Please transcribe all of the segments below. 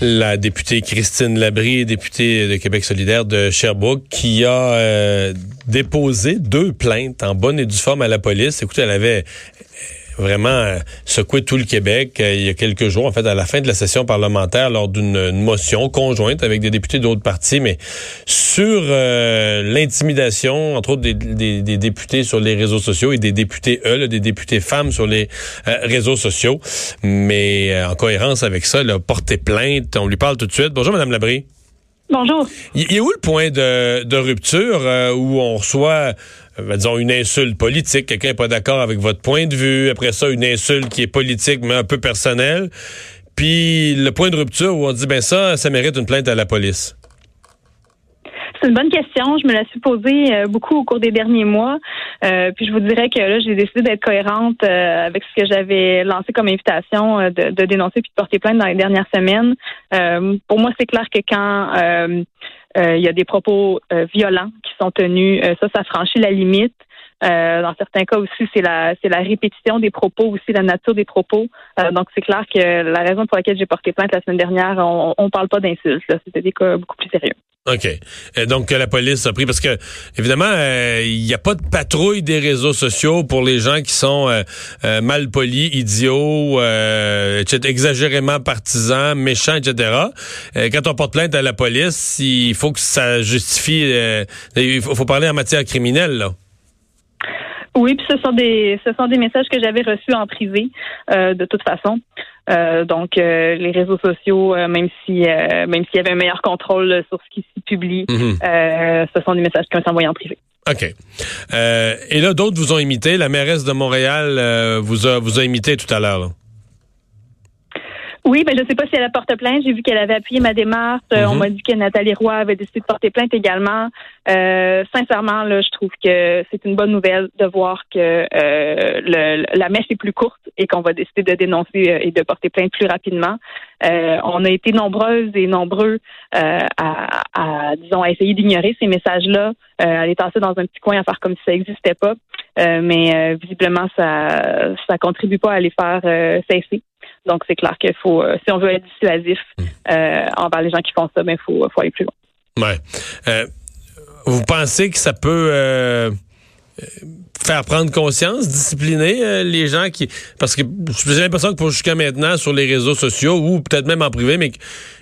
la députée Christine Labrie, députée de Québec solidaire de Sherbrooke, qui a déposé deux plaintes en bonne et due forme à la police. Écoutez, elle avait vraiment euh, secoué tout le Québec euh, il y a quelques jours, en fait, à la fin de la session parlementaire, lors d'une motion conjointe avec des députés d'autres partis, mais sur euh, l'intimidation, entre autres des, des, députés sur les réseaux sociaux et des députés, eux, des députés femmes sur les réseaux sociaux. Mais en cohérence avec ça, elle a porté plainte. On lui parle tout de suite. Bonjour, Madame Labrie. Bonjour. Il y a où le point de, de rupture où on reçoit euh, disons, une insulte politique, quelqu'un n'est pas d'accord avec votre point de vue, après ça, une insulte qui est politique, mais un peu personnelle, puis le point de rupture où on dit, ben ça, ça mérite une plainte à la police. C'est une bonne question. Je me la suis posée euh, beaucoup au cours des derniers mois. Euh, puis je vous dirais que là, j'ai décidé d'être cohérente avec ce que j'avais lancé comme invitation de, de, dénoncer puis de porter plainte dans les dernières semaines. pour moi, c'est clair que quand euh, il y a des propos euh, violents qui sont tenus. Euh, ça, ça franchit la limite. dans certains cas aussi, c'est la c'est la répétition des propos, aussi la nature des propos. donc, c'est clair que la raison pour laquelle j'ai porté plainte la semaine dernière, on ne parle pas d'insultes. C'était des cas beaucoup plus sérieux. OK. donc, la police a pris, parce que, évidemment, il n'y a pas de patrouille des réseaux sociaux pour les gens qui sont mal polis, idiots, exagérément partisans, méchants, etc. quand on porte plainte à la police, il faut que ça justifie. Euh, il faut, parler en matière criminelle, là. Oui, puis ce sont des ce sont des messages que j'avais reçus en privé, euh, de toute façon. Euh, donc les réseaux sociaux, même si même s'il y avait un meilleur contrôle sur ce qui s'y publie, mhm. ce sont des messages qui ont été envoyés en privé. OK. et là, d'autres vous ont imité. La mairesse de Montréal vous a vous a imité tout à l'heure. Oui, mais je ne sais pas si elle a porté plainte. J'ai vu qu'elle avait appuyé ma démarche. Euh, on mhm. m'a dit que Nathalie Roy avait décidé de porter plainte également. Euh, sincèrement, là, je trouve que c'est une bonne nouvelle de voir que euh, la mèche est plus courte et qu'on va décider de dénoncer et de porter plainte plus rapidement. on a été nombreuses et nombreux à, disons, à essayer d'ignorer ces messages-là, à les tasser dans un petit coin, à faire comme si ça n'existait pas. mais visiblement, ça ça contribue pas à les faire cesser. Donc, c'est clair qu'il faut, euh, si on veut être dissuasif hmm. euh, envers les gens qui font ça, il ben, faut, faut aller plus loin. Ouais. Euh, vous pensez que ça peut faire prendre conscience, discipliner les gens qui... Parce que j'ai l'impression que pour jusqu'à maintenant, sur les réseaux sociaux, ou peut-être même en privé, mais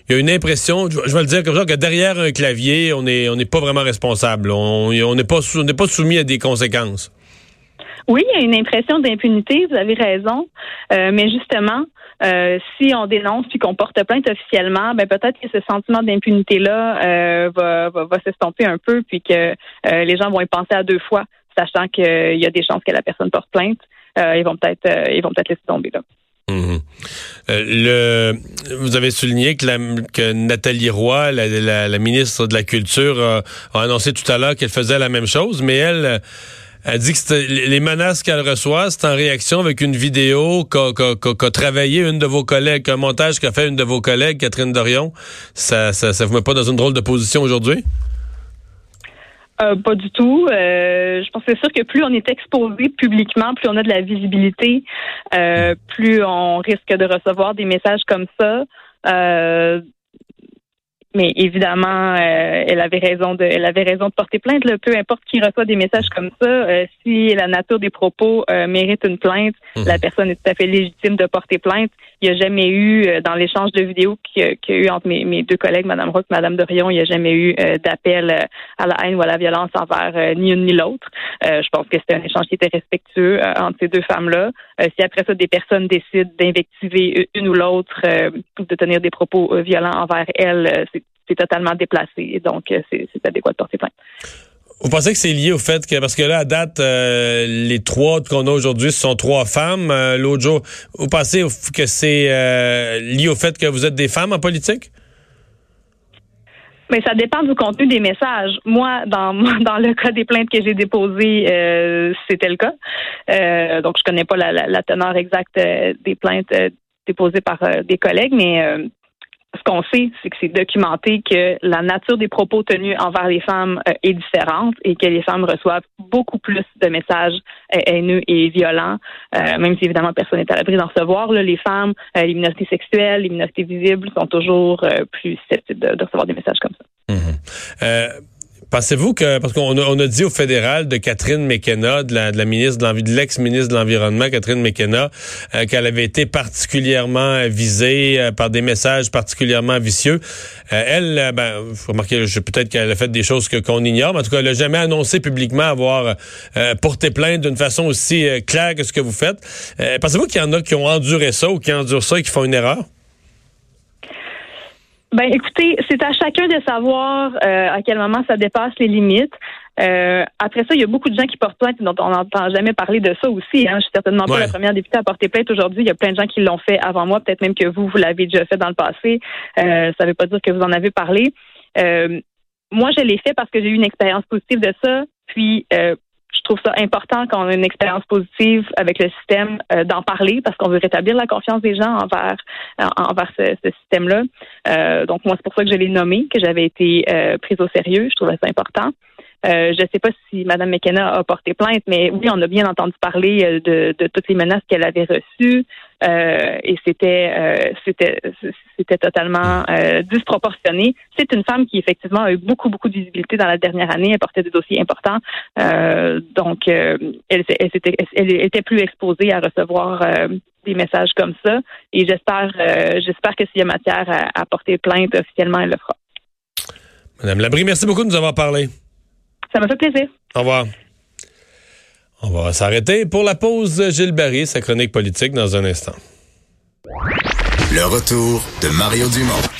il y a une impression, je vais le dire comme ça, que derrière un clavier, on n'est on n'est pas vraiment responsable. On n'est pas, on pas soumis à des conséquences. Oui, il y a une impression d'impunité, vous avez raison. mais justement, euh, si on dénonce puis qu'on porte plainte officiellement, ben peut-être que ce sentiment d'impunité là euh, va, va, va s'estomper un peu puis que euh, les gens vont y penser à deux fois, sachant qu'il y a des chances que la personne porte plainte. ils vont peut-être ils vont peut-être laisser tomber là. Mhm. le, vous avez souligné que, la, que Nathalie Roy, la, la, ministre de la Culture, a annoncé tout à l'heure qu'elle faisait la même chose, mais elle, elle dit que les menaces qu'elle reçoit, c'est en réaction avec une vidéo qu'a travaillé une de vos collègues, un montage qu'a fait une de vos collègues, Catherine Dorion. Ça, ça, ça vous met pas dans une drôle de position aujourd'hui? Euh, pas du tout. Euh, je pense que c'est sûr que plus on est exposé publiquement, plus on a de la visibilité, euh, plus on risque de recevoir des messages comme ça. Mais évidemment, euh, elle avait raison de, elle avait raison de porter plainte. Peu importe qui reçoit des messages comme ça, euh, si la nature des propos euh, mérite une plainte, mhm. la personne est tout à fait légitime de porter plainte. Il n'y a jamais eu, dans l'échange de vidéos qu'il y, a eu entre mes, deux collègues, Mme Rock, Mme Dorion, il n'y a jamais eu d'appel à la haine ou à la violence envers ni une ni l'autre. je pense que c'était un échange qui était respectueux entre ces deux femmes-là. si après ça, des personnes décident d'invectiver une ou l'autre, de tenir des propos violents envers elles, c'est c'est totalement déplacé. Donc, euh, c'est adéquat de porter plainte. Vous pensez que c'est lié au fait que, parce que là, à date, euh, les trois qu'on a aujourd'hui, ce sont trois femmes. Euh, l'autre jour, vous pensez que c'est lié au fait que vous êtes des femmes en politique? Mais ça dépend du contenu des messages. Moi, dans dans le cas des plaintes que j'ai déposées, c'était le cas. donc, je connais pas la, la teneur exacte des plaintes déposées par des collègues, mais qu'on sait, c'est que c'est documenté que la nature des propos tenus envers les femmes euh, est différente et que les femmes reçoivent beaucoup plus de messages euh, haineux et violents, euh, même si évidemment personne n'est à l'abri d'en recevoir. Les femmes, les minorités sexuelles, les minorités visibles sont toujours plus susceptibles de, recevoir des messages comme ça. Mmh. Pensez-vous que, parce qu'on a, on a dit au fédéral de Catherine McKenna, de la, de la ministre de l'ex-ministre de l'Environnement, Catherine McKenna, euh, qu'elle avait été particulièrement visée euh, par des messages particulièrement vicieux. Euh, elle, ben, remarquez, peut-être qu'elle a fait des choses que, qu'on ignore, mais en tout cas, elle n'a jamais annoncé publiquement avoir porté plainte d'une façon aussi claire que ce que vous faites. Pensez-vous qu'il y en a qui ont enduré ça ou qui endurent ça et qui font une erreur? Ben, écoutez, c'est à chacun de savoir euh, à quel moment ça dépasse les limites. Euh, après ça, il y a beaucoup de gens qui portent plainte dont on n'entend jamais parler de ça aussi. Hein. Je suis certainement pas la première députée à porter plainte aujourd'hui. Il y a plein de gens qui l'ont fait avant moi, peut-être même que vous, vous l'avez déjà fait dans le passé. Euh, ça ne veut pas dire que vous en avez parlé. Euh, moi, je l'ai fait parce que j'ai eu une expérience positive de ça. Puis, je trouve ça important quand on a une expérience positive avec le système euh, d'en parler parce qu'on veut rétablir la confiance des gens envers euh, envers ce, système-là. Euh, donc moi c'est pour ça que je l'ai nommé, que j'avais été prise au sérieux. Je trouvais ça important. Je ne sais pas si Mme McKenna a porté plainte, mais oui, on a bien entendu parler de, de toutes les menaces qu'elle avait reçues. Euh, et c'était euh, c'était totalement euh, disproportionné. C'est une femme qui effectivement a eu beaucoup beaucoup de visibilité dans la dernière année, elle portait des dossiers importants, donc elle, elle, était, elle était plus exposée à recevoir des messages comme ça. Et j'espère j'espère que s'il y a matière à, à porter plainte officiellement, elle le fera. Madame Labrie, merci beaucoup de nous avoir parlé. Ça m'a fait plaisir. Au revoir. On va s'arrêter pour la pause. Gilles Barry, sa chronique politique dans un instant. Le retour de Mario Dumont.